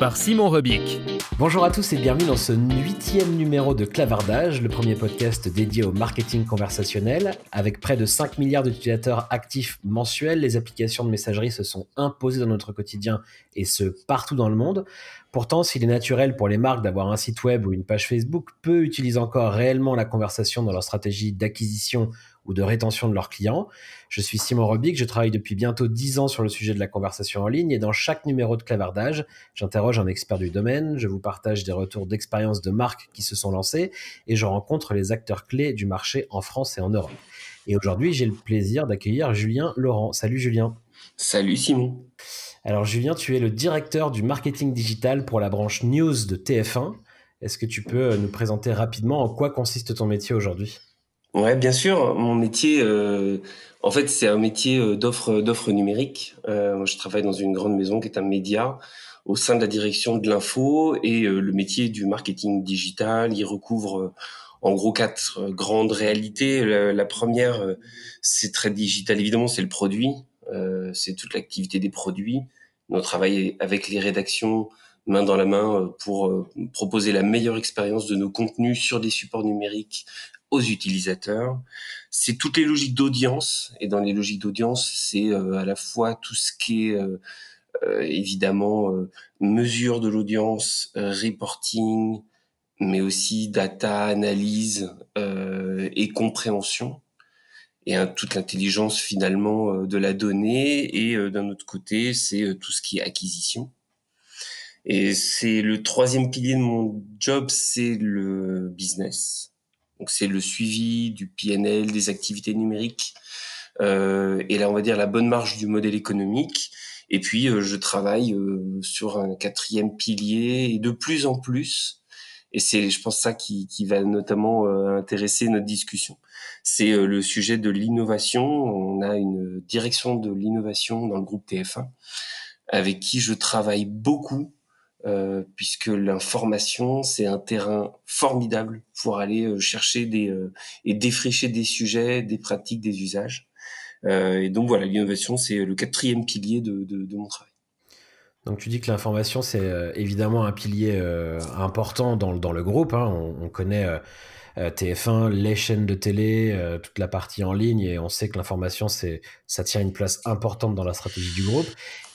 par Simon Rebic. Bonjour à tous et bienvenue dans ce huitième numéro de Clavardage, le premier podcast dédié au marketing conversationnel. Avec près de 5 milliards d'utilisateurs actifs mensuels, les applications de messagerie se sont imposées dans notre quotidien et ce partout dans le monde. Pourtant, s'il est naturel pour les marques d'avoir un site web ou une page Facebook, peu utilisent encore réellement la conversation dans leur stratégie d'acquisition ou de rétention de leurs clients. Je suis Simon Robic, je travaille depuis bientôt 10 ans sur le sujet de la conversation en ligne et dans chaque numéro de clavardage, j'interroge un expert du domaine, je vous partage des retours d'expérience de marques qui se sont lancées et je rencontre les acteurs clés du marché en France et en Europe. Et aujourd'hui, j'ai le plaisir d'accueillir Julien Laurent. Salut Julien. Salut Simon. Alors Julien, tu es le directeur du marketing digital pour la branche news de TF1. Est-ce que tu peux nous présenter rapidement en quoi consiste ton métier aujourd'hui? Ouais, bien sûr. Mon métier, euh, en fait, c'est un métier euh, d'offre d'offre numérique. Euh, moi, je travaille dans une grande maison qui est un média au sein de la direction de l'info et euh, le métier du marketing digital, il recouvre en gros quatre grandes réalités. La première, c'est très digital. Évidemment, c'est le produit. C'est toute l'activité des produits. On travaille avec les rédactions main dans la main pour proposer la meilleure expérience de nos contenus sur des supports numériques aux utilisateurs. C'est toutes les logiques d'audience. Et dans les logiques d'audience, c'est euh, à la fois tout ce qui est euh, euh, évidemment mesure de l'audience, reporting, mais aussi data, analyse et compréhension. Et toute l'intelligence finalement de la donnée. Et d'un autre côté, c'est tout ce qui est acquisition. Et c'est le troisième pilier de mon job, c'est le business donc c'est le suivi du PNL, des activités numériques, euh, et là on va dire la bonne marge du modèle économique. Et puis euh, je travaille euh, sur un quatrième pilier et de plus en plus, et c'est je pense ça qui, qui va notamment intéresser notre discussion. C'est le sujet de l'innovation. On a une direction de l'innovation dans le groupe TF1 avec qui je travaille beaucoup euh, puisque l'information, c'est un terrain formidable pour aller euh, chercher des euh, et défricher des sujets, des pratiques, des usages. et donc voilà, l'innovation, c'est le quatrième pilier de, de, de, mon travail. Donc tu dis que l'information, c'est évidemment un pilier important dans, dans, le groupe. Hein. On, on, connaît TF1, les chaînes de télé, toute la partie en ligne, et on sait que l'information, ça tient une place importante dans la stratégie du groupe.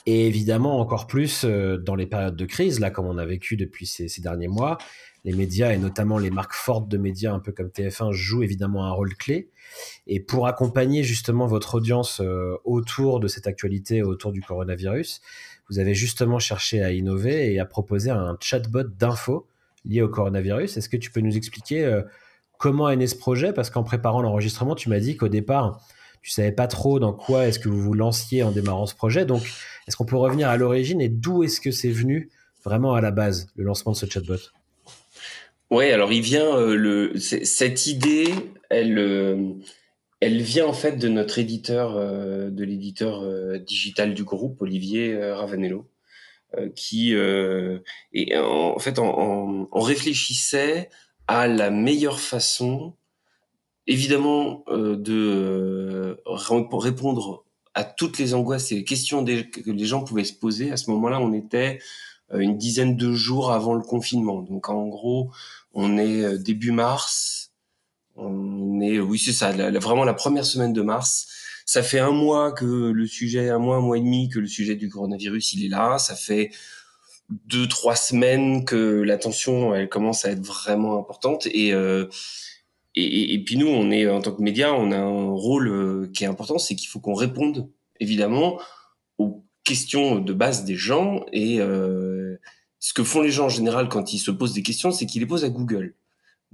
Et évidemment, encore plus euh, dans les périodes de crise, là, comme on a vécu depuis ces, derniers mois, les médias et notamment les marques fortes de médias, un peu comme TF1, jouent évidemment un rôle clé. Et pour accompagner justement votre audience euh, autour de cette actualité, autour du coronavirus, vous avez justement cherché à innover et à proposer un chatbot d'info lié au coronavirus. Est-ce que tu peux nous expliquer euh, comment est né ce projet? Parce qu'en préparant l'enregistrement, tu m'as dit qu'au départ, tu savais pas trop dans quoi est-ce que vous vous lanciez en démarrant ce projet. Donc, est-ce qu'on peut revenir à l'origine et d'où est-ce que c'est venu vraiment à la base, le lancement de ce chatbot? Oui, alors il vient, euh, le, cette idée, elle, euh, elle vient en fait de notre éditeur, euh, de l'éditeur digital du groupe, Olivier Ravanello, qui, et en, fait, on, réfléchissait à la meilleure façon, évidemment, de répondre à toutes les angoisses et les questions que les gens pouvaient se poser. À ce moment-là, on était euh, une dizaine de jours avant le confinement. Donc en gros, on est euh, début mars. On est, oui, c'est ça, vraiment la première semaine de mars. Ça fait un mois que le sujet, un mois, un mois et demi que le sujet du coronavirus, il est là. Ça fait deux trois semaines que la tension elle commence à être vraiment importante et et, et, puis nous, on est en tant que média, on a un rôle qui est important, c'est qu'il faut qu'on réponde évidemment aux questions de base des gens et euh, ce que font les gens en général quand ils se posent des questions, c'est qu'ils les posent à Google.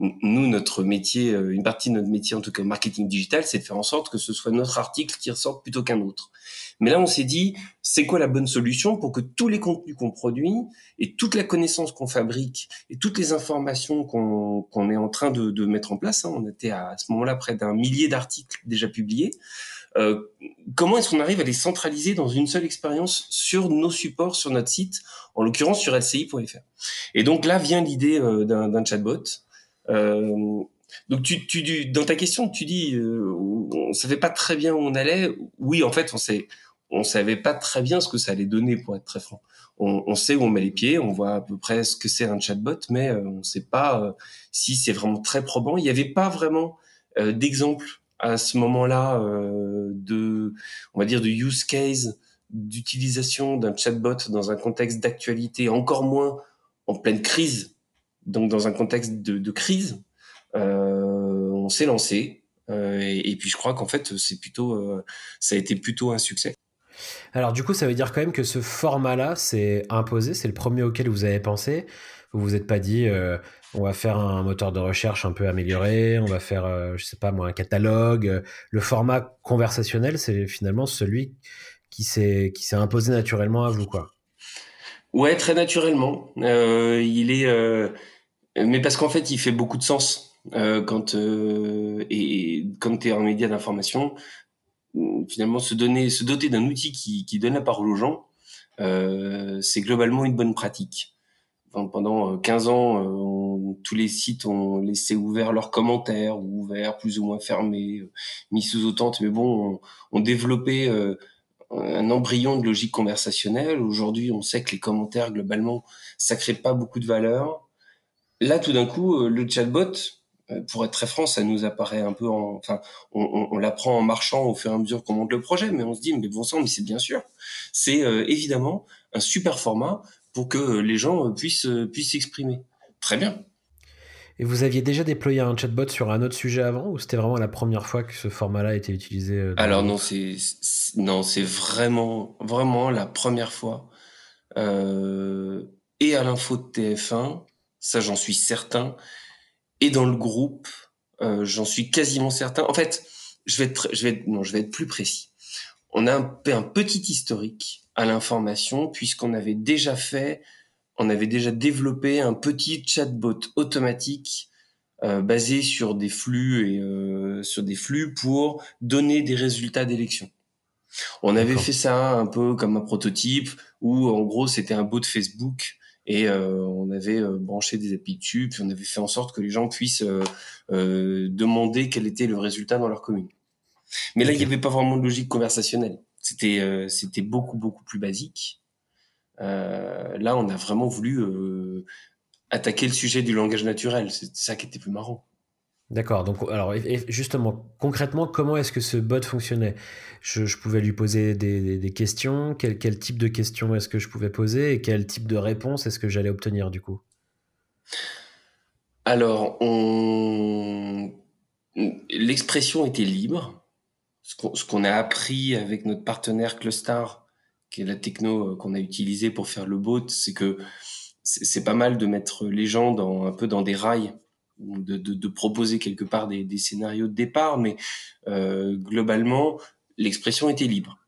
Nous, notre métier, euh, une partie de notre métier, en tout cas marketing digital, c'est de faire en sorte que ce soit notre article qui ressorte plutôt qu'un autre. Mais là, on s'est dit, c'est quoi la bonne solution pour que tous les contenus qu'on produit et toute la connaissance qu'on fabrique et toutes les informations qu'on est en train de, de, mettre en place, hein, on était à, ce moment-là près d'un millier d'articles déjà publiés, euh, comment est-ce qu'on arrive à les centraliser dans une seule expérience sur nos supports, sur notre site, en l'occurrence sur lci.fr. Et donc là vient l'idée euh, d'un chatbot. Euh, donc tu, tu, dans ta question, tu dis, euh, on savait pas très bien où on allait. Oui, en fait, on sait, on savait pas très bien ce que ça allait donner, pour être très franc. On, on sait où on met les pieds, on voit à peu près ce que c'est un chatbot, mais euh, on ne sait pas si c'est vraiment très probant. Il n'y avait pas vraiment d'exemple à ce moment-là de, on va dire, de use case d'utilisation d'un chatbot dans un contexte d'actualité, encore moins en pleine crise, donc dans un contexte de, crise, euh, on s'est lancé. Euh, et, puis je crois qu'en fait, c'est plutôt, euh, ça a été plutôt un succès. Alors du coup, ça veut dire quand même que ce format-là, c'est imposé, c'est le premier auquel vous avez pensé. Vous vous êtes pas dit, on va faire un moteur de recherche un peu amélioré, on va faire, euh, je sais pas moi, un catalogue. Le format conversationnel, c'est finalement celui qui s'est qui s'est imposé naturellement à vous, quoi. Ouais, très naturellement. Euh, il est, euh, mais parce qu'en fait, il fait beaucoup de sens euh, quand euh, et quand tu es en média d'information. Finalement, se donner, se doter d'un outil qui, qui donne la parole aux gens, c'est globalement une bonne pratique pendant 15 ans, euh, tous les sites ont laissé ouvert leurs commentaires, ou ouverts, plus ou moins fermés, euh, mis sous autotente, mais bon, on, on développé euh, un embryon de logique conversationnelle. Aujourd'hui, on sait que les commentaires, globalement, ça crée pas beaucoup de valeur. Là, tout d'un coup, le chatbot, pour être très franc, ça nous apparaît un peu en, enfin, on, on, l'apprend en marchant au fur et à mesure qu'on monte le projet, mais on se dit, mais bon sang, mais c'est bien sûr. C'est évidemment un super format pour que les gens puissent puissent s'exprimer. Très bien. Et vous aviez déjà déployé un chatbot sur un autre sujet avant ou c'était vraiment la première fois que ce format-là a été utilisé euh, Alors non, c'est non, c'est vraiment vraiment la première fois. Euh, et à l'info de TF1, ça j'en suis certain. Et dans le groupe, euh, j'en suis quasiment certain. En fait, je vais être, je vais être, non, je vais être plus précis. On a un, un petit historique à l'information puisqu'on avait déjà fait, on avait déjà développé un petit chatbot automatique euh, basé sur des flux et euh, sur des flux pour donner des résultats d'élection. On avait fait ça un peu comme un prototype où en gros c'était un bot de Facebook et euh, on avait euh, branché des API dessus puis on avait fait en sorte que les gens puissent euh, demander quel était le résultat dans leur commune. Mais là il n'y avait pas vraiment de logique conversationnelle. C'était euh, c'était beaucoup beaucoup plus basique. Euh, là, on a vraiment voulu euh, attaquer le sujet du langage naturel. C'était ça qui était plus marrant. D'accord. Donc, alors, justement, concrètement, comment est-ce que ce bot fonctionnait? Je, je, pouvais lui poser des, des, des questions. Quel, quel, type de questions est-ce que je pouvais poser et quel type de réponse est-ce que j'allais obtenir du coup? Alors, on... l'expression était libre ce qu'on a appris avec notre partenaire Clustar, qui est la techno euh, qu'on a utilisée pour faire le bot, c'est que c'est pas mal de mettre les gens dans, un peu dans des rails, de, de, proposer quelque part des, des, scénarios de départ, mais euh, globalement, l'expression était libre.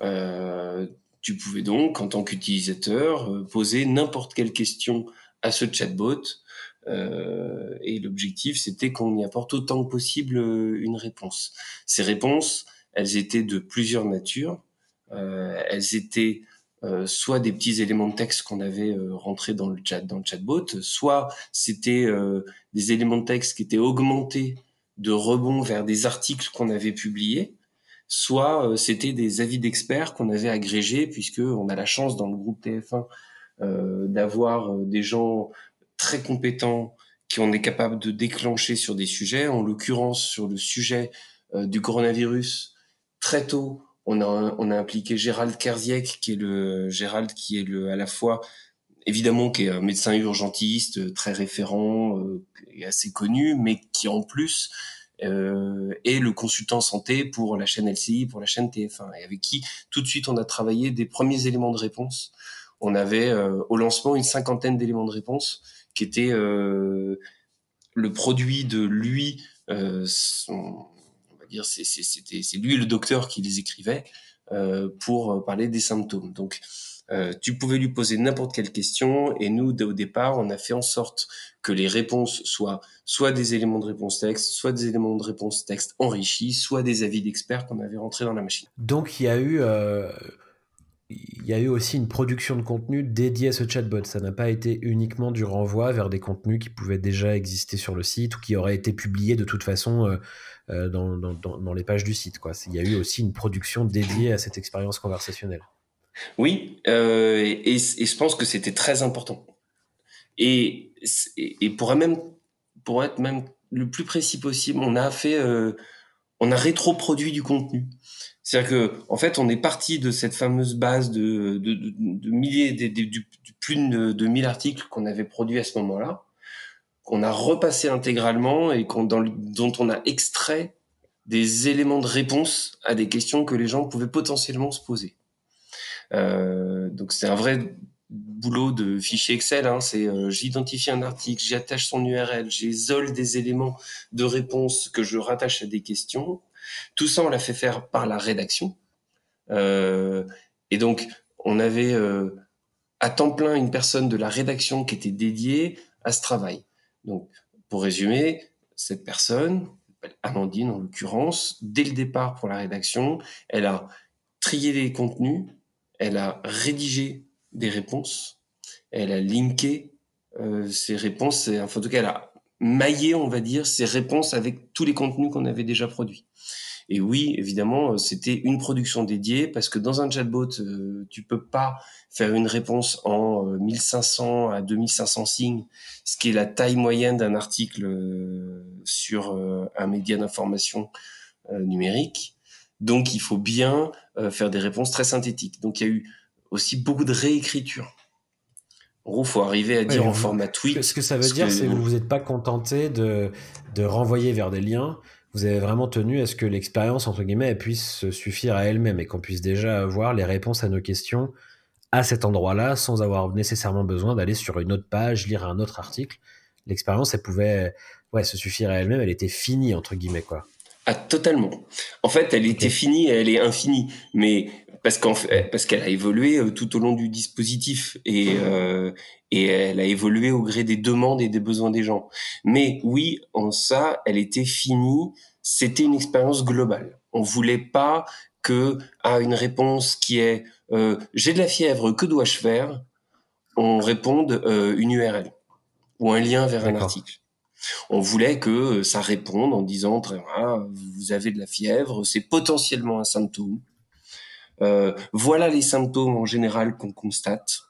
Euh, tu pouvais donc, en tant qu'utilisateur, euh, poser n'importe quelle question à ce chatbot euh, et l'objectif, c'était qu'on y apporte autant que possible euh, une réponse. Ces réponses, elles étaient de plusieurs natures. Euh, elles étaient euh, soit des petits éléments de texte qu'on avait euh, rentrés dans le chat, dans le chatbot, soit c'était des éléments de texte qui étaient augmentés de rebond vers des articles qu'on avait publiés, soit c'était des avis d'experts qu'on avait agrégés, puisque on a la chance dans le groupe TF1 d'avoir des gens très compétents qui on est capable de déclencher sur des sujets. En l'occurrence, sur le sujet du coronavirus, très tôt, on a, on a impliqué Gérald Kerziek, qui est le Gérald qui est le à la fois évidemment qui est un médecin urgentiste très référent et assez connu, mais qui en plus euh, est le consultant santé pour la chaîne LCI, pour la chaîne TF1, et avec qui tout de suite on a travaillé des premiers éléments de réponse. On avait au lancement une cinquantaine d'éléments de réponse qui étaient le produit de lui, son, on c'est lui le docteur qui les écrivait pour parler des symptômes. Donc euh, tu pouvais lui poser n'importe quelle question et nous, au départ, on a fait en sorte que les réponses soient soit des éléments de réponse texte, soit des éléments de réponse texte enrichis, soit des avis d'experts qu'on avait rentrés dans la machine. Donc il y a eu, euh, il y a eu aussi une production de contenu dédiée à ce chatbot. Ça n'a pas été uniquement du renvoi vers des contenus qui pouvaient déjà exister sur le site ou qui auraient été publiés de toute façon euh, dans, dans, dans, les pages du site. Il y a eu aussi une production dédiée à cette expérience conversationnelle. Oui, euh, et, je pense que c'était très important. Et, pour, être même le plus précis possible, on a fait, euh, on a rétroproduit du contenu. C'est-à-dire que, en fait, on est parti de cette fameuse base de, de, de, de milliers, de, de, plus de, de 1000 articles qu'on avait produits à ce moment-là, qu'on a repassé intégralement et qu'on, dans, dont on a extrait des éléments de réponse à des questions que les gens pouvaient potentiellement se poser. Euh, donc c'est un vrai boulot de fichier Excel. Hein. C'est euh, j'identifie un article, j'attache son URL, j'isole des éléments de réponse que je rattache à des questions. Tout ça, on l'a fait faire par la rédaction. Euh, et donc, on avait euh, à temps plein une personne de la rédaction qui était dédiée à ce travail. Donc, pour résumer, cette personne, Amandine en l'occurrence, dès le départ pour la rédaction, elle a trié les contenus, elle a rédigé des réponses, elle a linké euh, ces réponses, enfin, en tout cas, elle a maillé, on va dire, ces réponses avec tous les contenus qu'on avait déjà produits. Et oui, évidemment, c'était une production dédiée parce que dans un chatbot, euh, tu peux pas faire une réponse en 1500 euh, à 2500 signes, ce qui est la taille moyenne d'un article euh, sur un média d'information numérique. Donc, il faut bien euh, faire des réponses très synthétiques. Donc, il y a eu aussi beaucoup de réécriture. Gros, faut arriver à dire en format tweet. Ce que ça veut dire, c'est que vous vous n'êtes pas contenté de, de renvoyer vers des liens. Vous avez vraiment tenu à ce que l'expérience, entre guillemets, elle puisse suffire à elle-même et qu'on puisse déjà avoir les réponses à nos questions à cet endroit-là sans avoir nécessairement besoin d'aller sur une autre page, lire un autre article. L'expérience, elle pouvait ouais, se suffire à elle-même, elle était finie, entre guillemets, quoi. Ah, totalement. En fait, elle était finie elle est infinie, mais parce qu'en fait, parce qu'elle a évolué euh, tout au long du dispositif et euh, et elle a évolué au gré des demandes et des besoins des gens. Mais oui, en ça, elle était finie. C'était une expérience globale. On voulait pas que à une réponse qui est euh, j'ai de la fièvre, que dois-je faire? On réponde euh, une URL ou un lien vers un article. On voulait que euh, ça réponde en disant vous avez de la fièvre, c'est potentiellement un symptôme. Euh, voilà les symptômes en général qu'on constate.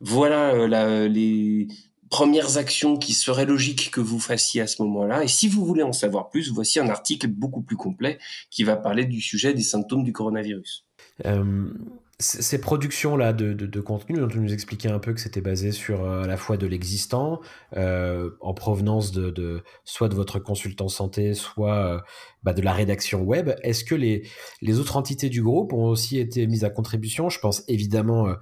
Voilà euh, les premières actions qui seraient logiques que vous fassiez à ce moment-là. Et si vous voulez en savoir plus, voici un article beaucoup plus complet qui va parler du sujet des symptômes du coronavirus ces productions-là de, de, contenu, dont tu nous expliquais un peu que c'était basé sur euh, à la fois de l'existant, euh, en provenance de, de, soit de votre consultant santé, soit euh, bah, de la rédaction web, est-ce que les, les autres entités du groupe ont aussi été mises à contribution? Je pense évidemment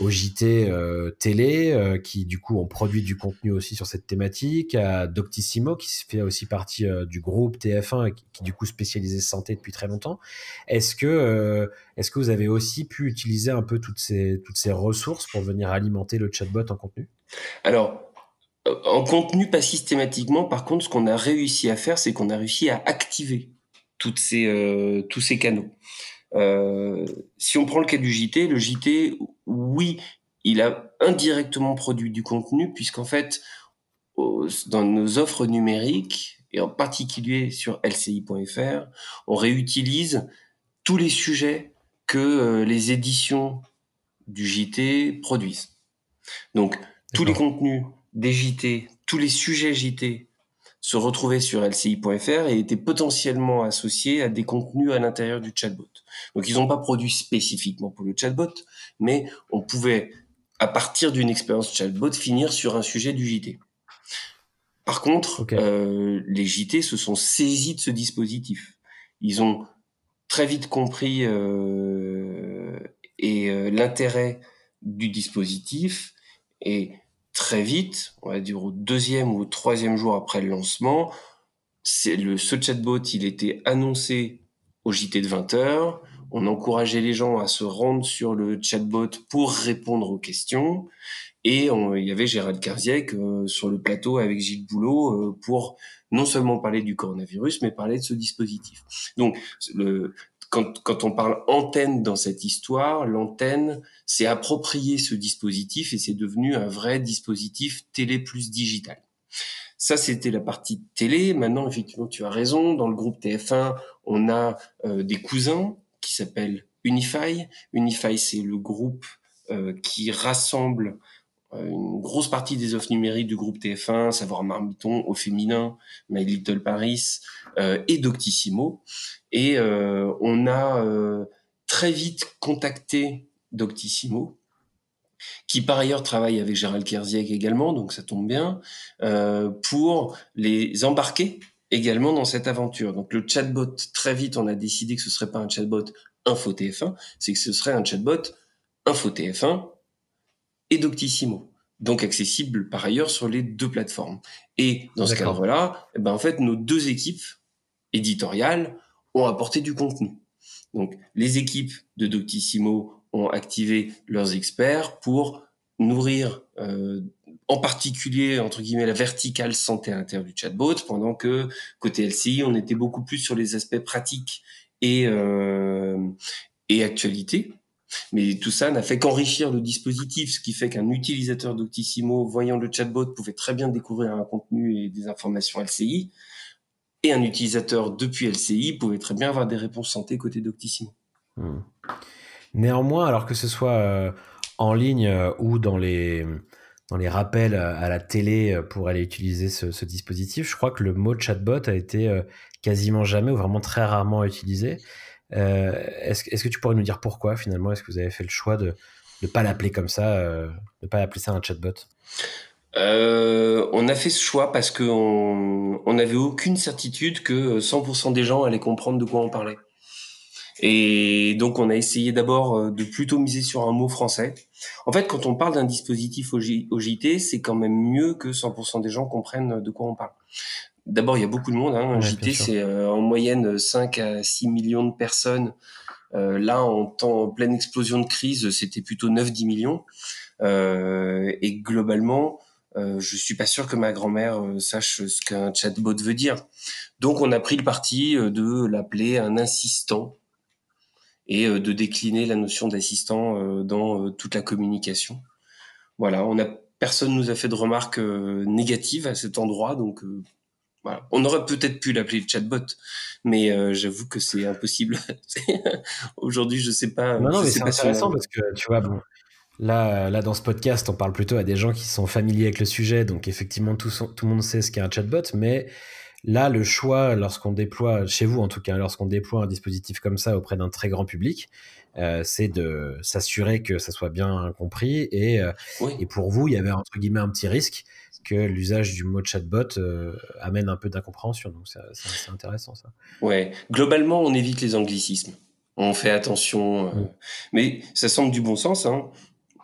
au JT euh, télé, euh, qui du coup ont produit du contenu aussi sur cette thématique, à Doctissimo, qui fait aussi partie euh, du groupe TF1, qui, du coup spécialisé santé depuis très longtemps. Est-ce que, est-ce que vous avez aussi pu utiliser un peu toutes ces, toutes ces ressources pour venir alimenter le chatbot en contenu? Alors, en contenu, pas systématiquement. Par contre, ce qu'on a réussi à faire, c'est qu'on a réussi à activer toutes ces, tous ces canaux. Euh, si on prend le cas du JT, le JT, oui, il a indirectement produit du contenu, puisqu'en fait, dans nos offres numériques, et en particulier sur lci.fr, on réutilise tous les sujets que euh, les éditions du JT produisent. Donc, tous les contenus des JT, tous les sujets JT se retrouvaient sur lci.fr et étaient potentiellement associés à des contenus à l'intérieur du chatbot. Donc ils n'ont pas produit spécifiquement pour le chatbot, mais on pouvait à partir d'une expérience chatbot, finir sur un sujet du JT. Par contre, euh, les JT se sont saisis de ce dispositif. Ils ont très vite compris euh, et euh, l'intérêt du dispositif et très vite, on va dire au deuxième ou au troisième jour après le lancement, c'est le ce chatbot, il était annoncé au JT de 20 heures. On encourageait les gens à se rendre sur le chatbot pour répondre aux questions. Et il y avait Gérald Karziek euh, sur le plateau avec Gilles Boulot euh, pour non seulement parler du coronavirus, mais parler de ce dispositif. Donc, le, quand, quand on parle antenne dans cette histoire, l'antenne s'est approprié ce dispositif et c'est devenu un vrai dispositif télé plus digital. Ça, c'était la partie télé. Maintenant, effectivement, tu as raison. Dans le groupe TF1, on a euh, des cousins qui s'appellent Unify. Unify, c'est le groupe euh, qui rassemble euh, une grosse partie des offres numériques du groupe TF1, savoir Marmiton, au féminin, My Little Paris et Doctissimo. Et on a très vite contacté Doctissimo qui par ailleurs travaille avec Gérald Kerziek également, donc ça tombe bien, euh, pour les embarquer également dans cette aventure. Donc le chatbot, très vite, on a décidé que ce serait pas un chatbot Info TF1, c'est que ce serait un chatbot Info TF1 et Doctissimo. Donc accessible par ailleurs sur les deux plateformes. Et dans ce cadre-là, eh ben en fait, nos deux équipes éditoriales ont apporté du contenu. Donc les équipes de Doctissimo ont activé leurs experts pour nourrir euh, en particulier entre guillemets la verticale santé à du chatbot, pendant que côté LCI on était beaucoup plus sur les aspects pratiques et euh, et actualité. Mais tout ça n'a fait qu'enrichir le dispositif, ce qui fait qu'un utilisateur d'Octissimo voyant le chatbot pouvait très bien découvrir un contenu et des informations LCI, et un utilisateur depuis LCI pouvait très bien avoir des réponses santé côté d'Octissimo. Hmm. Néanmoins, alors que ce soit euh, en ligne euh, ou dans les, dans les rappels à la télé euh, pour aller utiliser ce, dispositif, je crois que le mot chatbot a été quasiment jamais ou vraiment très rarement utilisé. Est-ce est que tu pourrais nous dire pourquoi finalement? Est-ce que vous avez fait le choix de ne pas l'appeler comme ça, de ne pas appeler ça un chatbot? On a fait ce choix parce qu'on n'avait aucune certitude que 100% des gens allaient comprendre de quoi on parlait. Et donc, on a essayé d'abord euh, de plutôt miser sur un mot français. En fait, quand on parle d'un dispositif au, JT, c'est quand même mieux que 100% des gens comprennent de quoi on parle. D'abord, il y a beaucoup de monde. Hein. Un JT, c'est euh, en moyenne 5 à 6 millions de personnes. Euh, là, en temps en pleine explosion de crise, c'était plutôt 9-10 millions. Euh, et globalement, euh, je suis pas sûr que ma grand-mère sache ce qu'un chatbot veut dire. Donc, on a pris le parti de l'appeler un assistant et euh, de décliner la notion d'assistant euh, dans euh, toute la communication. Voilà, on a personne nous a fait de remarques négatives à cet endroit, donc voilà. On aurait peut-être pu l'appeler le chatbot, mais j'avoue que c'est impossible. Aujourd'hui, je sais pas. Non, non, mais c'est intéressant parce que tu vois, bon, là, là, dans ce podcast, on parle plutôt à des gens qui sont familiers avec le sujet, donc effectivement, tout, tout le monde sait ce qu'est un chatbot, mais Là, le choix, lorsqu'on déploie, chez vous en tout cas, lorsqu'on déploie un dispositif comme ça auprès d'un très grand public, euh, c'est de s'assurer que ça soit bien compris. Et, euh, et, pour vous, il y avait entre guillemets un petit risque que l'usage du mot chatbot euh, amène un peu d'incompréhension. Donc c'est intéressant ça. Ouais, globalement, on évite les anglicismes. On fait attention, mais ça semble du bon sens. Hein.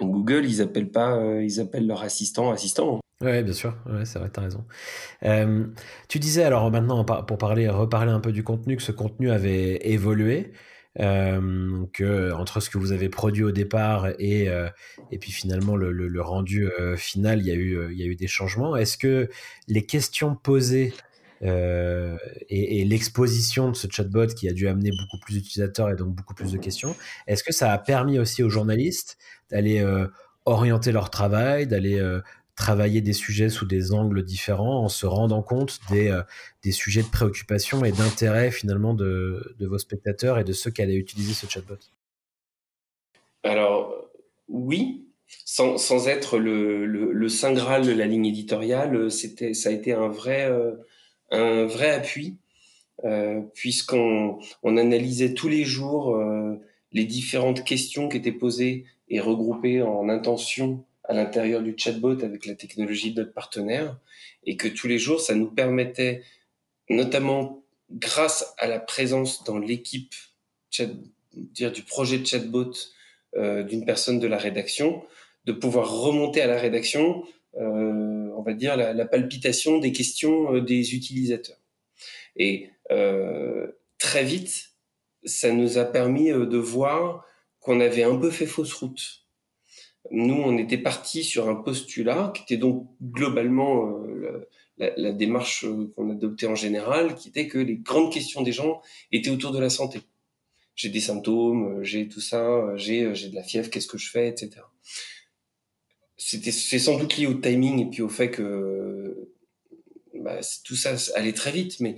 Google, ils appellent pas, ils appellent leur assistant assistant. Oui, bien sûr, ouais, c'est vrai, tu as raison. Euh, tu disais alors maintenant, pour parler, reparler un peu du contenu, que ce contenu avait évolué, euh, que entre ce que vous avez produit au départ et, euh, et puis finalement le, le, rendu euh, final, il y, a eu, il y a eu des changements. Est-ce que les questions posées et, et l'exposition de ce chatbot qui a dû amener beaucoup plus d'utilisateurs et donc beaucoup plus de questions, est-ce que ça a permis aussi aux journalistes d'aller orienter leur travail, d'aller travailler des sujets sous des angles différents en se rendant compte des, euh, sujets de préoccupation et d'intérêt finalement de, vos spectateurs et de ceux qui allaient utiliser ce chatbot? Alors oui, sans, être le, le, le, saint graal de la ligne éditoriale, ça a été un vrai euh, un vrai appui euh, puisqu'on on analysait tous les jours euh, les différentes questions qui étaient posées et regroupées en intentions à l'intérieur du chatbot avec la technologie de notre partenaire et que tous les jours, ça nous permettait, notamment grâce à la présence dans l'équipe dire du projet de chatbot euh, d'une personne de la rédaction, de pouvoir remonter à la rédaction, euh, on va dire, la, palpitation des questions euh, des utilisateurs. Et euh, très vite, ça nous a permis euh, de voir qu'on avait un peu fait fausse route. Nous, on était parti sur un postulat qui était donc globalement la, la, démarche qu'on adoptait en général, qui était que les grandes questions des gens étaient autour de la santé. J'ai des symptômes, j'ai tout ça, j'ai de la fièvre, qu'est-ce que je fais, etc. C'était c'est sans doute lié au timing et puis au fait que bah, tout ça allait très vite, mais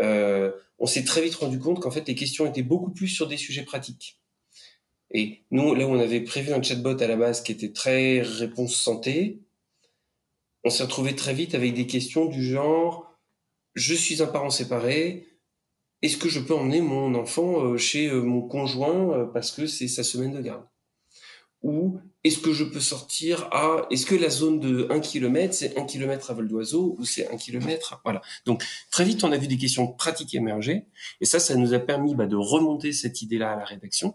euh, on s'est très vite rendu compte qu'en fait les questions étaient beaucoup plus sur des sujets pratiques. Et nous, là où on avait prévu un chatbot à la base qui était très réponse santé, on s'est retrouvé très vite avec des questions du genre je suis un parent séparé, est-ce que je peux emmener mon enfant euh, chez euh, mon conjoint parce que c'est sa semaine de garde? Ou est-ce que je peux sortir à est-ce que la zone de 1 km c'est 1 km à vol d'oiseau ou c'est 1 km voilà donc très vite on a vu des questions pratiques émerger et ça ça nous a permis bah, de remonter cette idée là à la rédaction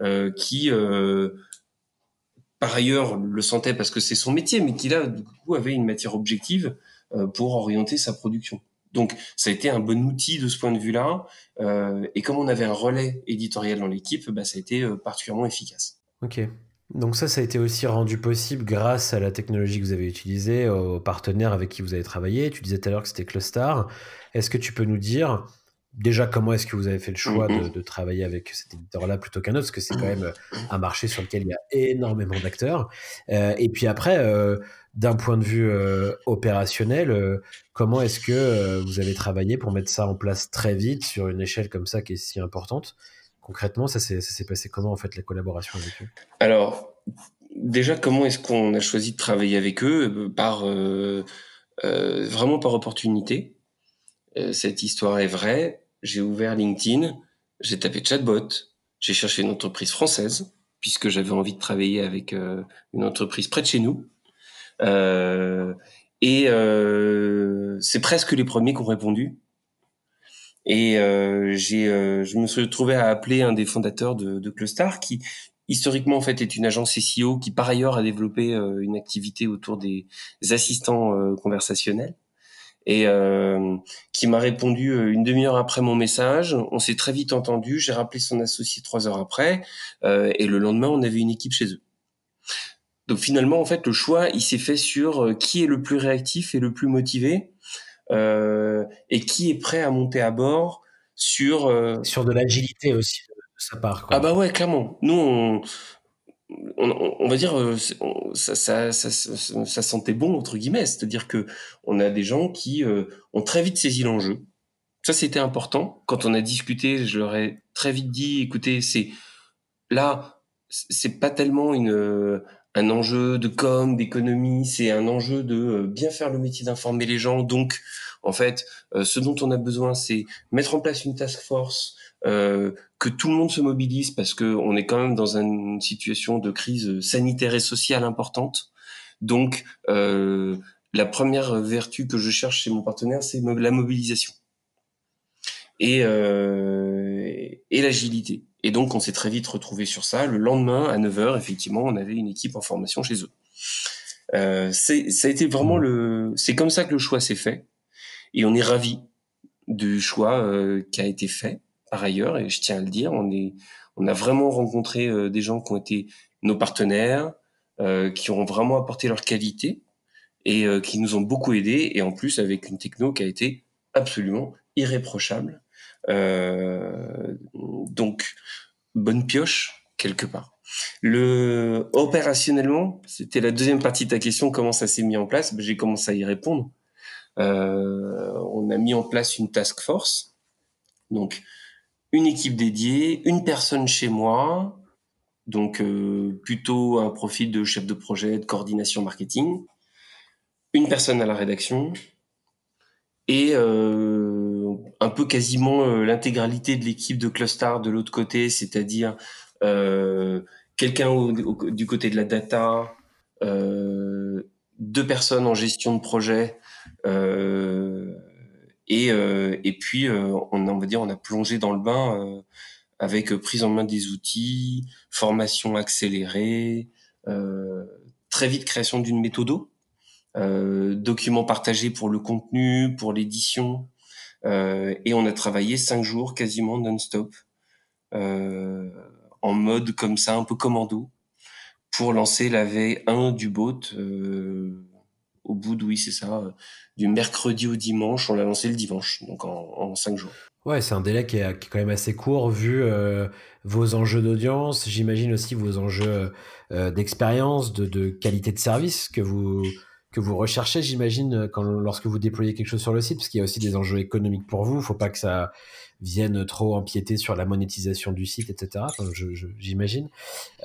euh, qui euh, par ailleurs le sentait parce que c'est son métier mais qui là du coup avait une matière objective euh, pour orienter sa production donc ça a été un bon outil de ce point de vue-là. Euh, et comme on avait un relais éditorial dans l'équipe, bah, ça a été euh, particulièrement efficace. Donc ça, ça a été aussi rendu possible grâce à la technologie que vous avez utilisée, aux partenaires avec qui vous avez travaillé. Tu disais tout à l'heure que c'était Clustar. Est-ce que tu peux nous dire déjà comment est-ce que vous avez fait le choix de, de travailler avec cet éditeur-là plutôt qu'un autre? Parce que c'est quand même un marché sur lequel il y a énormément d'acteurs. Euh, et puis après, euh, d'un point de vue euh, opérationnel, comment est-ce que vous avez travaillé pour mettre ça en place très vite sur une échelle comme ça qui est si importante? Concrètement, ça s'est passé comment en fait la collaboration avec eux? Alors, déjà, comment est-ce qu'on a choisi de travailler avec eux? Par euh, euh, vraiment par opportunité. Euh, cette histoire est vraie. J'ai ouvert LinkedIn, j'ai tapé chatbot, j'ai cherché une entreprise française puisque j'avais envie de travailler avec euh, une entreprise près de chez nous. Euh, et c'est presque les premiers qui ont répondu. Et euh, j'ai, euh, je me suis retrouvé à appeler un des fondateurs de, de Clustar, qui historiquement en fait est une agence SEO qui par ailleurs a développé euh, une activité autour des assistants euh, conversationnels et euh, qui m'a répondu une demi-heure après mon message. On s'est très vite entendu. J'ai rappelé son associé trois heures après et le lendemain on avait une équipe chez eux. Donc finalement en fait le choix il s'est fait sur qui est le plus réactif et le plus motivé et qui est prêt à monter à bord sur euh... sur de l'agilité aussi de sa part. Quoi. Ah bah ouais, clairement. Nous, on, on, on va dire, euh, ça, ça, ça, ça, sentait bon entre guillemets, c'est-à-dire que on a des gens qui euh, ont très vite saisi l'enjeu. Ça, c'était important. Quand on a discuté, je leur ai très vite dit, écoutez, c'est là, c'est pas tellement une un enjeu de com, d'économie, c'est un enjeu de euh, bien faire le métier d'informer les gens. Donc, en fait, euh, ce dont on a besoin, c'est mettre en place une task force, euh, que tout le monde se mobilise parce que on est quand même dans une situation de crise sanitaire et sociale importante. Donc, euh, la première vertu que je cherche chez mon partenaire, c'est la mobilisation et, euh, et l'agilité. Et donc, on s'est très vite retrouvé sur ça. Le lendemain, à 9h, effectivement, on avait une équipe en formation chez eux. Euh, ça a été vraiment le... C'est comme ça que le choix s'est fait. Et on est ravi du choix euh, qui a été fait, par ailleurs. Et je tiens à le dire, on, est, on a vraiment rencontré euh, des gens qui ont été nos partenaires, euh, qui ont vraiment apporté leur qualité et euh, qui nous ont beaucoup aidés. Et en plus, avec une techno qui a été absolument irréprochable donc, bonne pioche quelque part. Le opérationnellement, c'était la deuxième partie de ta question. Comment ça s'est mis en place? Ben, J'ai commencé à y répondre. Euh, on a mis en place une task force, donc une équipe dédiée, une personne chez moi, donc euh, plutôt un profil de chef de projet, de coordination marketing, une personne à la rédaction et euh, un peu quasiment euh, l'intégralité de l'équipe de Clustar de l'autre côté, c'est-à-dire euh, quelqu'un du côté de la data, deux personnes en gestion de projet. et, et puis, on, va dire, on a plongé dans le bain avec prise en main des outils, formation accélérée, très vite création d'une méthode, euh, documents partagés pour le contenu, pour l'édition, euh, et on a travaillé cinq jours quasiment non-stop, euh, en mode comme ça, un peu commando, pour lancer la V1 du boat. Euh, au bout de, oui, c'est ça, du mercredi au dimanche, on l'a lancé le dimanche, donc en, cinq jours. Ouais, c'est un délai qui est, quand même assez court vu euh, vos enjeux d'audience, j'imagine aussi vos enjeux euh, d'expérience, de, de, qualité de service que vous que vous recherchez, j'imagine, quand lorsque vous déployez quelque chose sur le site, parce qu'il y a aussi des enjeux économiques pour vous. Il faut pas que ça vienne trop empiéter sur la monétisation du site, etc. Enfin, j'imagine.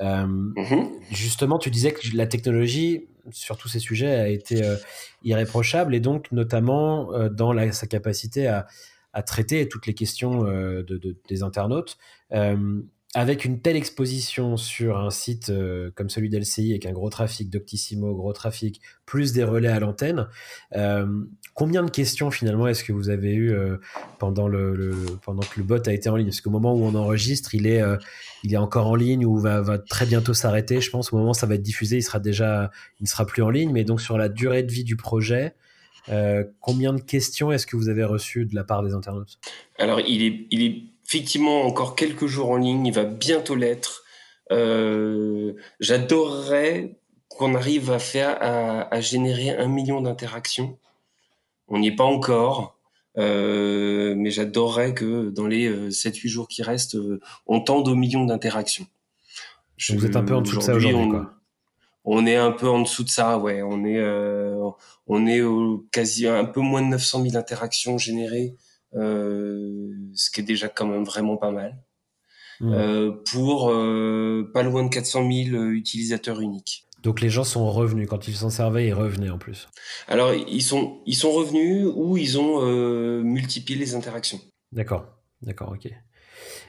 Euh, mm-hmm. Justement, tu disais que la technologie sur tous ces sujets a été euh, irréprochable et donc notamment euh, dans la, sa capacité à, à, traiter toutes les questions euh, de, de, des internautes. Euh, avec une telle exposition sur un site euh, comme celui d'LCI, avec un gros trafic, Doctissimo, gros trafic, plus des relais à l'antenne, euh, combien de questions finalement est-ce que vous avez eu euh, pendant, le, pendant que le bot a été en ligne? Parce qu'au moment où on enregistre, il est, il est encore en ligne ou va, va très bientôt s'arrêter. Je pense au moment où ça va être diffusé, il sera déjà, il ne sera plus en ligne. Mais donc sur la durée de vie du projet, combien de questions est-ce que vous avez reçues de la part des internautes? Alors il est, il est effectivement encore quelques jours en ligne, il va bientôt l'être. Euh, J'adorerais qu'on arrive à faire à, générer un million d'interactions. On n'y est pas encore, euh, mais j'adorerais que dans les 7-8 euh, jours qui restent, euh, on tende au million d'interactions. Vous êtes un peu en dessous de ça aujourd'hui, quoi. On est un peu en dessous de ça, ouais. On est, euh, on est au quasi un peu moins de 900 000 interactions générées ce qui est déjà quand même vraiment pas mal. Mmh. Euh, pour euh, pas loin de 400 000 utilisateurs uniques. Donc les gens sont revenus quand ils s'en servaient, ils revenaient en plus. Alors ils sont ils sont revenus ou ils ont euh, multiplié les interactions. D'accord, d'accord, ok.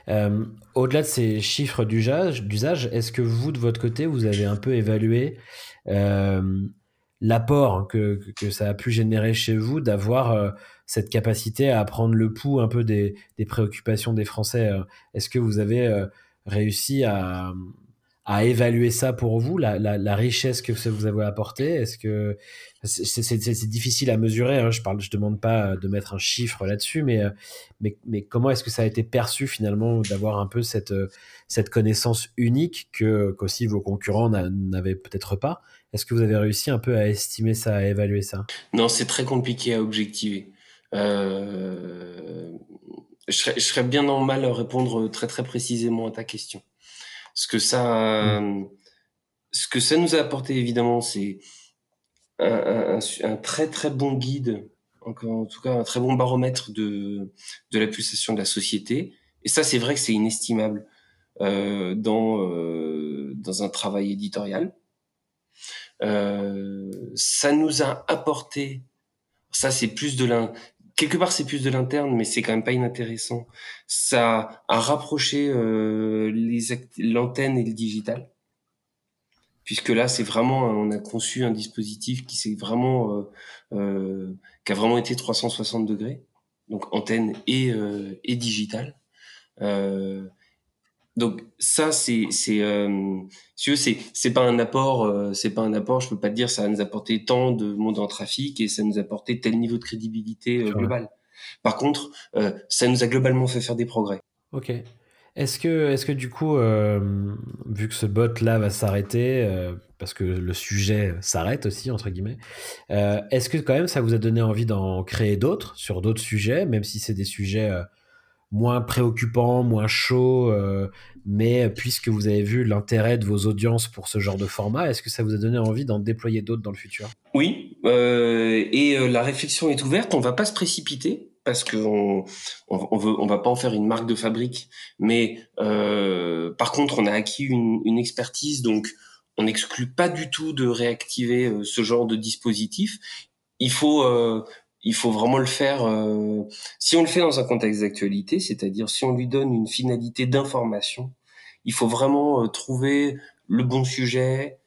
Euh, Au-delà de ces chiffres d'usage, d'usage, est-ce que vous de votre côté vous avez un peu évalué euh, l'apport que, que, ça a pu générer chez vous d'avoir cette capacité à prendre le pouls un peu des, des préoccupations des Français. Euh, est-ce que vous avez euh, réussi à, à évaluer ça pour vous, la, la, richesse que ça vous avez apporté? Est-ce que c'est difficile à mesurer hein, Je parle, je demande pas de mettre un chiffre là-dessus, mais, euh, mais, mais comment est-ce que ça a été perçu finalement d'avoir un peu cette, cette connaissance unique que qu'aussi vos concurrents n'avaient peut-être pas? Est-ce que vous avez réussi un peu à estimer ça, à évaluer ça? Non, c'est très compliqué à objectiver. Euh, je, serais, bien normal à répondre très très précisément à ta question. Ce que ça, ce que ça nous a apporté évidemment, c'est un, très très bon guide, en, en tout cas un très bon baromètre de, de la pulsation de la société. Et ça, c'est vrai que c'est inestimable euh, dans, euh, dans un travail éditorial. Euh, ça nous a apporté, ça c'est plus de l'un, quelque part c'est plus de l'interne, mais c'est quand même pas inintéressant. Ça a rapproché euh, l'antenne et le digital, puisque là c'est vraiment, on a conçu un dispositif qui s'est vraiment, euh, euh, qui a vraiment été 360 degrés, donc antenne et euh, et digital. Donc ça c'est c'est euh, c'est c'est pas un apport euh, c'est pas un apport je peux pas te dire ça va nous apporter tant de monde en trafic et ça nous a apporté tel niveau de crédibilité euh, global. Par contre euh, ça nous a globalement fait faire des progrès. Ok. Est-ce que est-ce que du coup euh, vu que ce bot là va s'arrêter parce que le sujet s'arrête aussi entre guillemets est-ce que quand même ça vous a donné envie d'en créer d'autres sur d'autres sujets même si c'est des sujets moins préoccupant, moins chaud, euh, mais puisque vous avez vu l'intérêt de vos audiences pour ce genre de format, est-ce que ça vous a donné envie d'en déployer d'autres dans le futur? Oui, euh, et euh, la réflexion est ouverte. On va pas se précipiter parce qu'on on, va pas en faire une marque de fabrique, mais par contre, on a acquis une, expertise, donc on n'exclut pas du tout de réactiver ce genre de dispositif. Il faut il faut vraiment le faire. Euh, si on le fait dans un contexte d'actualité, c'est-à-dire si on lui donne une finalité d'information, il faut vraiment euh, trouver le bon sujet,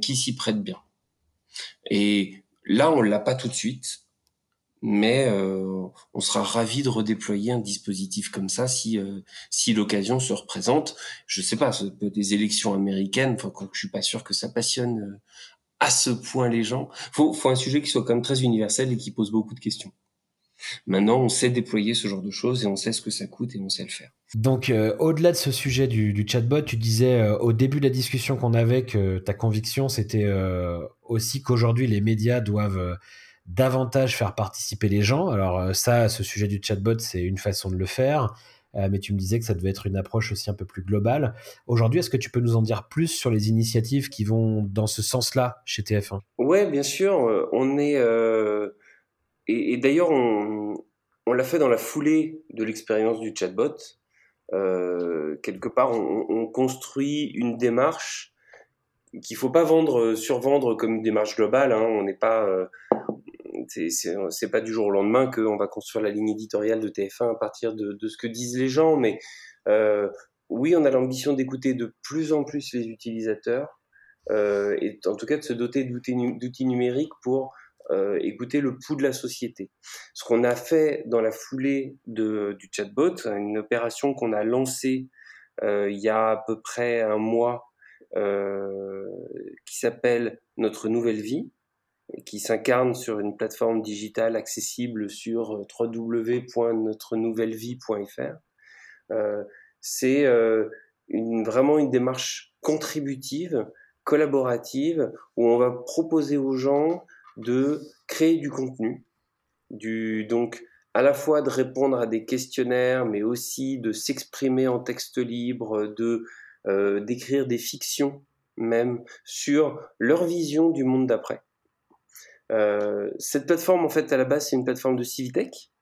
qui s'y prête bien. Et là, on l'a pas tout de suite, mais euh, on sera ravi de redéployer un dispositif comme ça si euh, si l'occasion se représente. Je sais pas, des élections américaines. Enfin, je suis pas sûr que ça passionne euh, à ce point les gens. Faut faut un sujet qui soit quand même très universel et qui pose beaucoup de questions. Maintenant, on sait déployer ce genre de choses et on sait ce que ça coûte et on sait le faire. Donc, au-delà de ce sujet du, chatbot, tu disais au début de la discussion qu'on avait que ta conviction, c'était aussi qu'aujourd'hui, les médias doivent davantage faire participer les gens. Alors euh, ça, ce sujet du chatbot, c'est une façon de le faire, euh, mais tu me disais que ça devait être une approche aussi un peu plus globale. Aujourd'hui, est-ce que tu peux nous en dire plus sur les initiatives qui vont dans ce sens-là chez TF1 Ouais, bien sûr. Euh, on est et, d'ailleurs on, l'a fait dans la foulée de l'expérience du chatbot. quelque part, on, construit une démarche qu'il faut pas vendre, survendre comme une démarche globale. Hein. On n'est pas, c'est pas du jour au lendemain qu'on va construire la ligne éditoriale de TF1 à partir de, ce que disent les gens, mais euh, oui, on a l'ambition d'écouter de plus en plus les utilisateurs euh, et en tout cas de se doter d'outils numériques pour euh, écouter le pouls de la société. Ce qu'on a fait dans la foulée du chatbot, une opération qu'on a lancée il y a à peu près un mois, qui s'appelle Notre nouvelle vie, qui s'incarne sur une plateforme digitale accessible sur euh, www.notrenouvellevie.fr. Euh, c'est euh, vraiment une démarche contributive, collaborative, où on va proposer aux gens de créer du contenu, donc à la fois de répondre à des questionnaires, mais aussi de s'exprimer en texte libre, de d'écrire des fictions même sur leur vision du monde d'après. Euh, cette plateforme, en fait, à la base, c'est une plateforme de Civitech,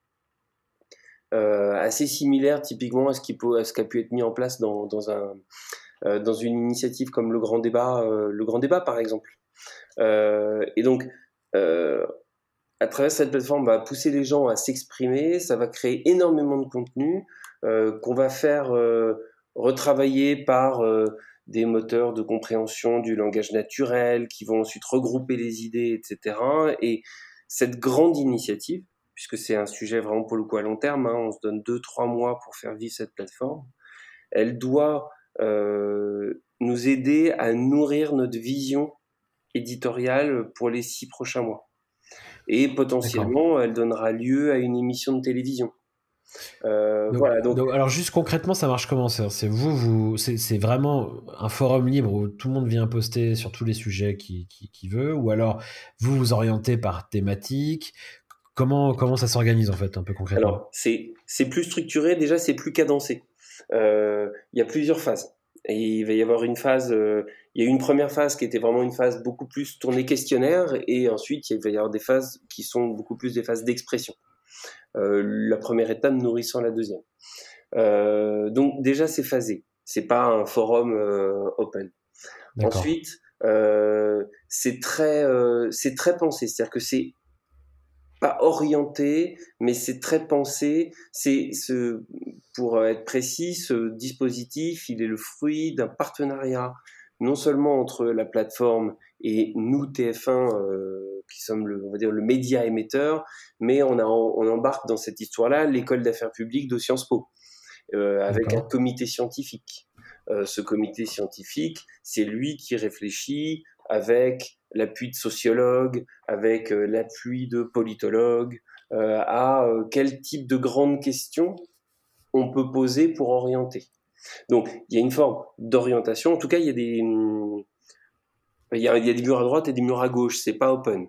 euh, assez similaire typiquement à ce qui, a pu être mis en place euh, dans une initiative comme le Grand Débat, le Grand Débat par exemple. et donc, à travers cette plateforme, on va pousser les gens à s'exprimer, ça va créer énormément de contenu qu'on va faire retravailler par des moteurs de compréhension du langage naturel qui vont ensuite regrouper les idées, etc. Et cette grande initiative, puisque c'est un sujet vraiment pour le coup à long terme, hein, on se donne deux, trois mois pour faire vivre cette plateforme, elle doit euh, nous aider à nourrir notre vision éditoriale pour les six prochains mois. Et potentiellement, elle donnera lieu à une émission de télévision. Euh, voilà, donc... alors juste concrètement, ça marche comment C'est vous, vous c'est vraiment un forum libre où tout le monde vient poster sur tous les sujets qu'il qui, veut, ou alors vous vous orientez par thématique? Comment comment ça s'organise en fait un peu concrètement? Alors c'est c'est plus structuré. Déjà, c'est plus cadencé. Euh, il y a plusieurs phases. Et il va y avoir une phase, euh, il y a une première phase qui était vraiment une phase beaucoup plus tournée questionnaire, et ensuite il va y avoir des phases qui sont beaucoup plus des phases d'expression. Euh, la première étape nourrissant la deuxième. Euh, donc déjà c'est phasé, c'est pas un forum euh, open. Ensuite, c'est très c'est très pensé, c'est-à-dire que c'est pas orienté, mais c'est très pensé. C'est ce, pour être précis, ce dispositif, il est le fruit d'un partenariat non seulement entre la plateforme et nous TF1 euh, qui sommes le, on va dire le média émetteur, mais on, a, on embarque dans cette histoire-là l'école d'affaires publiques de Sciences Po euh, avec un comité scientifique. Euh, ce comité scientifique, c'est lui qui réfléchit avec l'appui de sociologues, avec l'appui de politologues, à quel type de grandes questions on peut poser pour orienter. Donc, il y a une forme d'orientation. En tout cas, il y a des, il y a, il y a des murs à droite et des murs à gauche. C'est pas open.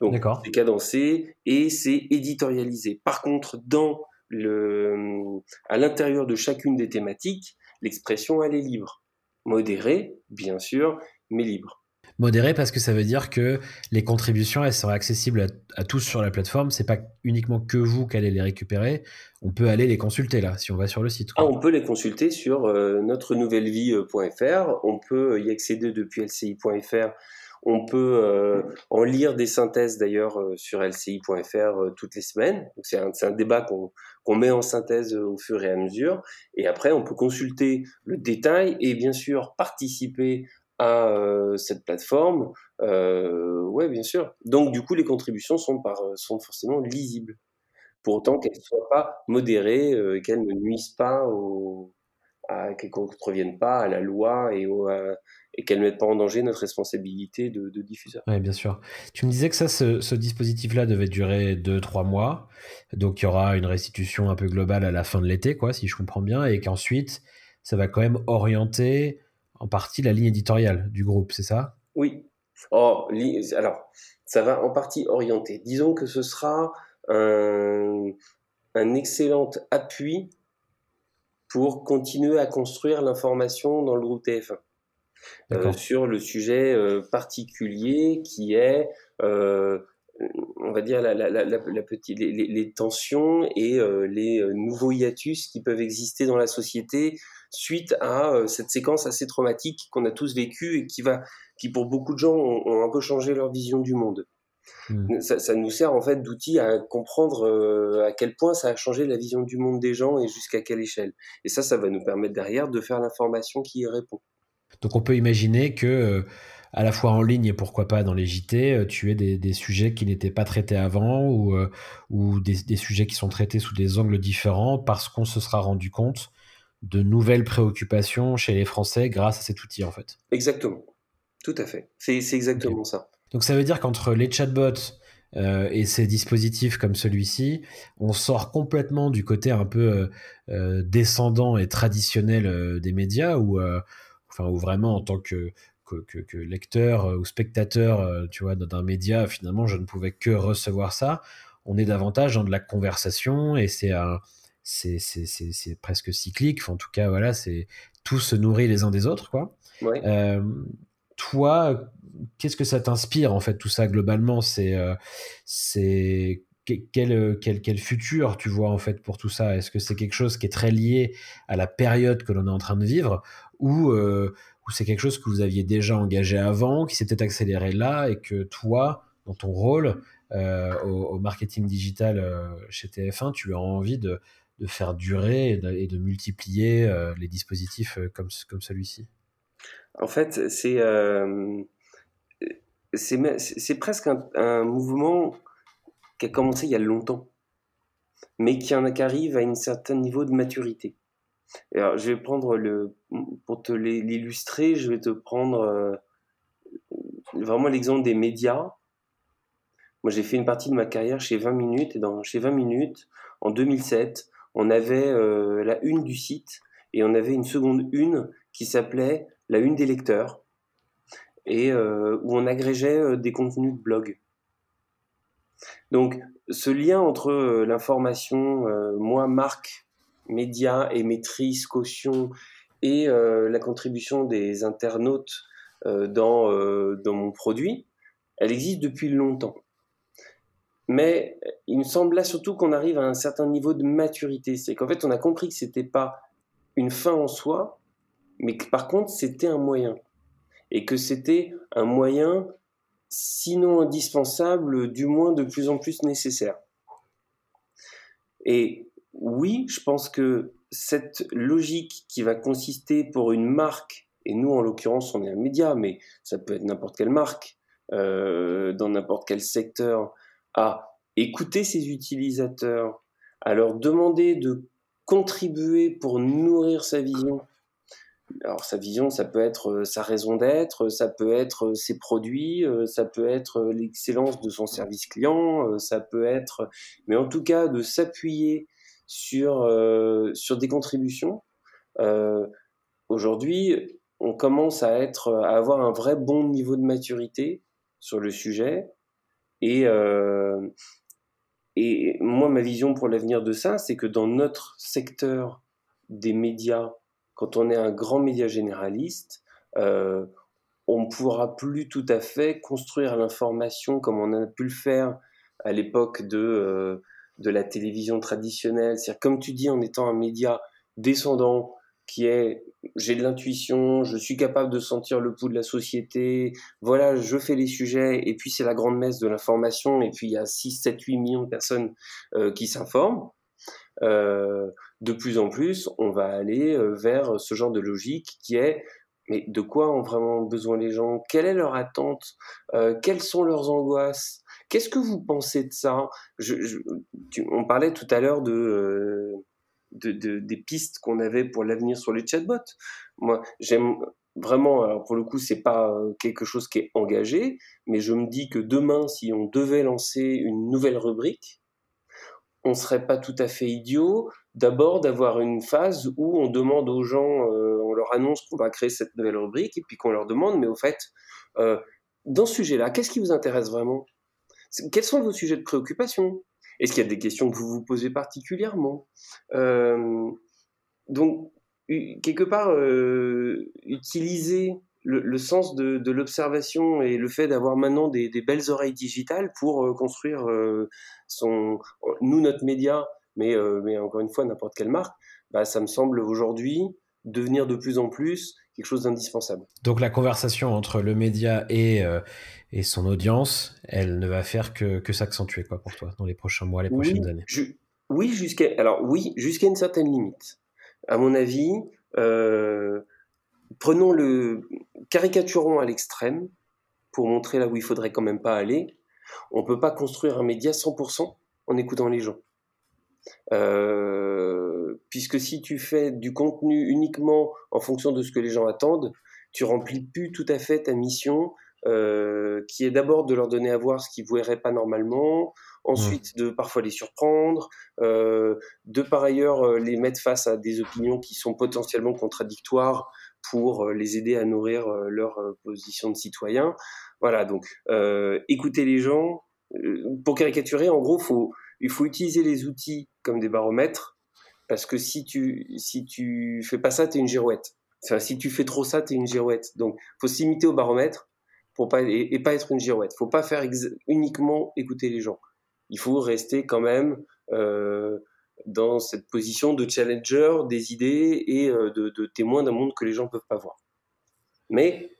Donc, c'est cadencé et c'est éditorialisé. Par contre, dans le, à l'intérieur de chacune des thématiques, l'expression, elle est libre. Modérée, bien sûr, mais libre modéré parce que ça veut dire que les contributions elles seraient accessibles à, tous sur la plateforme. C'est pas uniquement que vous qui allez les récupérer. On peut aller les consulter là si on va sur le site. Ah, on peut les consulter sur euh, notre nouvellevie.fr. On peut y accéder depuis lci.fr. On peut euh, en lire des synthèses d'ailleurs euh, sur lci.fr toutes les semaines. C'est un, un, débat qu'on met en synthèse au fur et à mesure. Et après, on peut consulter le détail et bien sûr participer à cette plateforme, ouais, bien sûr. Donc, du coup, les contributions sont, par, sont forcément lisibles. Pour autant qu'elles ne soient pas modérées, qu'elles ne nuisent pas qu'elles ne contreviennent pas à la loi et, qu'elles ne mettent pas en danger notre responsabilité de, diffuseur. Oui, bien sûr. Tu me disais que ça, ce, dispositif-là devait durer 2-3 mois. Donc, il y aura une restitution un peu globale à la fin de l'été, si je comprends bien, et qu'ensuite, ça va quand même orienter en partie la ligne éditoriale du groupe, c'est ça? Oui. Oh, alors, ça va en partie orienter. Disons que ce sera un, un excellent appui pour continuer à construire l'information dans le groupe TF1 euh, sur le sujet euh, particulier qui est, euh, on va dire, la, la, la, la petite, les, les, tensions et les nouveaux hiatus qui peuvent exister dans la société suite à cette séquence assez traumatique qu'on a tous vécue et qui va, qui pour beaucoup de gens ont un peu changé leur vision du monde. Hmm. Ça, nous sert en fait d'outil à comprendre euh, à quel point ça a changé la vision du monde des gens et jusqu'à quelle échelle. Et ça, ça va nous permettre derrière de faire l'information qui y répond. Donc on peut imaginer que euh, à la fois en ligne et pourquoi pas dans les JT, euh, tu aies des, sujets qui n'étaient pas traités avant ou, ou des, des, sujets qui sont traités sous des angles différents parce qu'on se sera rendu compte de nouvelles préoccupations chez les Français grâce à cet outil en fait. Exactement. Tout à fait. C'est exactement ça. Donc ça veut dire qu'entre les chatbots euh, et ces dispositifs comme celui-ci, on sort complètement du côté un peu euh, euh, descendant et traditionnel des médias, où, enfin, où vraiment en tant que, que, lecteur ou spectateur, tu vois, d'un média, finalement, je ne pouvais que recevoir ça. On est davantage dans de la conversation et c'est c'est presque cyclique. en tout cas, voilà, c'est tout se nourrit les uns des autres, quoi. toi, qu'est-ce que ça t'inspire en fait tout ça globalement? C'est euh, c'est quel, quel, quel, futur tu vois en fait pour tout ça? Est-ce que c'est quelque chose qui est très lié à la période que l'on est en train de vivre? Ou, euh, ou c'est quelque chose que vous aviez déjà engagé avant, qui s'est peut-être accéléré là et que toi, dans ton rôle euh, au, marketing digital chez TF1, tu as envie de, de faire durer et de, multiplier les dispositifs comme, comme celui-ci? En fait, c'est c'est presque un, mouvement qui a commencé il y a longtemps, mais qui, en, qui arrive à un certain niveau de maturité. Alors, je vais prendre le, pour te l'illustrer, je vais te prendre euh, vraiment l'exemple des médias. Moi, j'ai fait une partie de ma carrière chez 20 minutes, et dans, chez 20 minutes, en 2007, on avait euh, la une du site, et on avait une seconde une qui s'appelait la une des lecteurs et euh, où on agrégeait euh, des contenus de blog. Donc ce lien entre l'information, moi, marque, média et maîtrise, caution, et la contribution des internautes dans mon produit, elle existe depuis longtemps. Mais il me semble là surtout qu'on arrive à un certain niveau de maturité. C'est qu'en fait, on a compris que c'était pas une fin en soi, mais que par contre, c'était un moyen et que c'était un moyen, sinon indispensable, du moins de plus en plus nécessaire. Et oui, je pense que cette logique qui va consister pour une marque, et nous en l'occurrence on est un média, mais ça peut être n'importe quelle marque, euh, dans n'importe quel secteur, à écouter ses utilisateurs, à leur demander de contribuer pour nourrir sa vision alors sa vision, ça peut être euh, sa raison d'être, ça peut être euh, ses produits, euh, ça peut être l'excellence de son service client, ça peut être, mais en tout cas de s'appuyer sur sur des contributions. Aujourd'hui, on commence à être, à avoir un vrai bon niveau de maturité sur le sujet, et et moi ma vision pour l'avenir de ça, c'est que dans notre secteur des médias quand on est un grand média généraliste, euh, on ne pourra plus tout à fait construire l'information comme on a pu le faire à l'époque de, euh, de la télévision traditionnelle. C'est-à-dire, comme tu dis, en étant un média descendant, qui est j'ai de l'intuition, je suis capable de sentir le pouls de la société, voilà, je fais les sujets, et puis c'est la grande messe de l'information, et puis il y a 6, 7, 8 millions de personnes euh, qui s'informent. Euh, de plus en plus, on va aller euh, vers ce genre de logique qui est mais de quoi ont vraiment besoin les gens? Quelle est leur attente? Quelles sont leurs angoisses? Qu'est-ce que vous pensez de ça? On parlait tout à l'heure de, des pistes qu'on avait pour l'avenir sur les chatbots. Moi, j'aime vraiment, alors pour le coup, c'est pas quelque chose qui est engagé, mais je me dis que demain, si on devait lancer une nouvelle rubrique, on serait pas tout à fait idiot d'abord d'avoir une phase où on demande aux gens, euh, on leur annonce qu'on va créer cette nouvelle rubrique et puis qu'on leur demande, mais au fait, euh, dans ce sujet-là, qu'est-ce qui vous intéresse vraiment? Quels sont vos sujets de préoccupation? Est-ce qu'il y a des questions que vous vous posez particulièrement? Euh, Donc, quelque part, utiliser le, sens de, l'observation et le fait d'avoir maintenant des, belles oreilles digitales pour construire son, nous, notre média, mais, euh, mais encore une fois, n'importe quelle marque, bah, ça me semble aujourd'hui devenir de plus en plus quelque chose d'indispensable. Donc la conversation entre le média et, euh, et son audience, elle ne va faire que, que s'accentuer quoi pour toi dans les prochains mois, les prochaines années? oui, jusqu'à alors oui, jusqu'à une certaine limite. À mon avis, euh, prenons le caricaturons à l'extrême pour montrer là où il faudrait quand même pas aller. On peut pas construire un média 100% en écoutant les gens. Euh, puisque si tu fais du contenu uniquement en fonction de ce que les gens attendent, tu remplis plus tout à fait ta mission, euh, qui est d'abord de leur donner à voir ce qu'ils ne verraient pas normalement, ensuite de parfois les surprendre, euh, de par ailleurs les mettre face à des opinions qui sont potentiellement contradictoires pour les aider à nourrir leur position de citoyen. Voilà, donc écouter les gens, pour caricaturer, en gros, faut il faut utiliser les outils comme des baromètres, parce que si tu si tu fais pas ça, tu es une girouette. Enfin, si tu fais trop ça, tu es une girouette. Donc, faut s'imiter au baromètre pour pas et, pas être une girouette. Faut pas faire uniquement écouter les gens. Il faut rester quand même euh, dans cette position de challenger des idées et euh, de, témoin d'un monde que les gens peuvent pas voir. Mais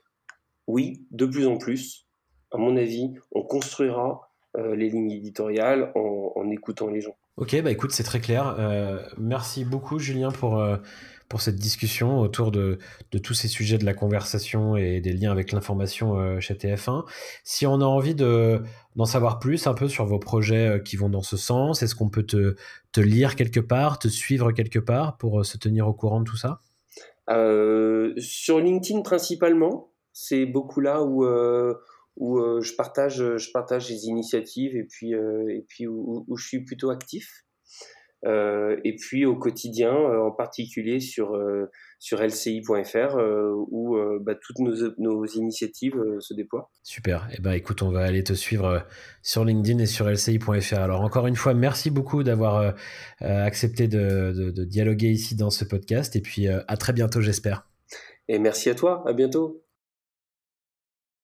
oui, de plus en plus, à mon avis, on construira euh, les lignes éditoriales en, écoutant les gens. Ok, bah écoute, c'est très clair. Euh, merci beaucoup, Julien, pour, euh, pour cette discussion autour de, de, tous ces sujets de la conversation et des liens avec l'information chez TF1. Si on a envie de, d'en savoir plus un peu sur vos projets qui vont dans ce sens, est-ce qu'on peut te, te, lire quelque part, te suivre quelque part pour se tenir au courant de tout ça? Sur LinkedIn principalement, c'est beaucoup là où où euh, je partage je partage les initiatives et puis euh, et puis où, je suis plutôt actif euh, et puis au quotidien en particulier sur sur lci.fr où bah, toutes nos, nos initiatives se déploient. Super. Et eh ben écoute, on va aller te suivre sur LinkedIn et sur lci.fr. Alors encore une fois, merci beaucoup d'avoir accepté de, de, de, dialoguer ici dans ce podcast et puis à très bientôt, j'espère. Et merci à toi. À bientôt.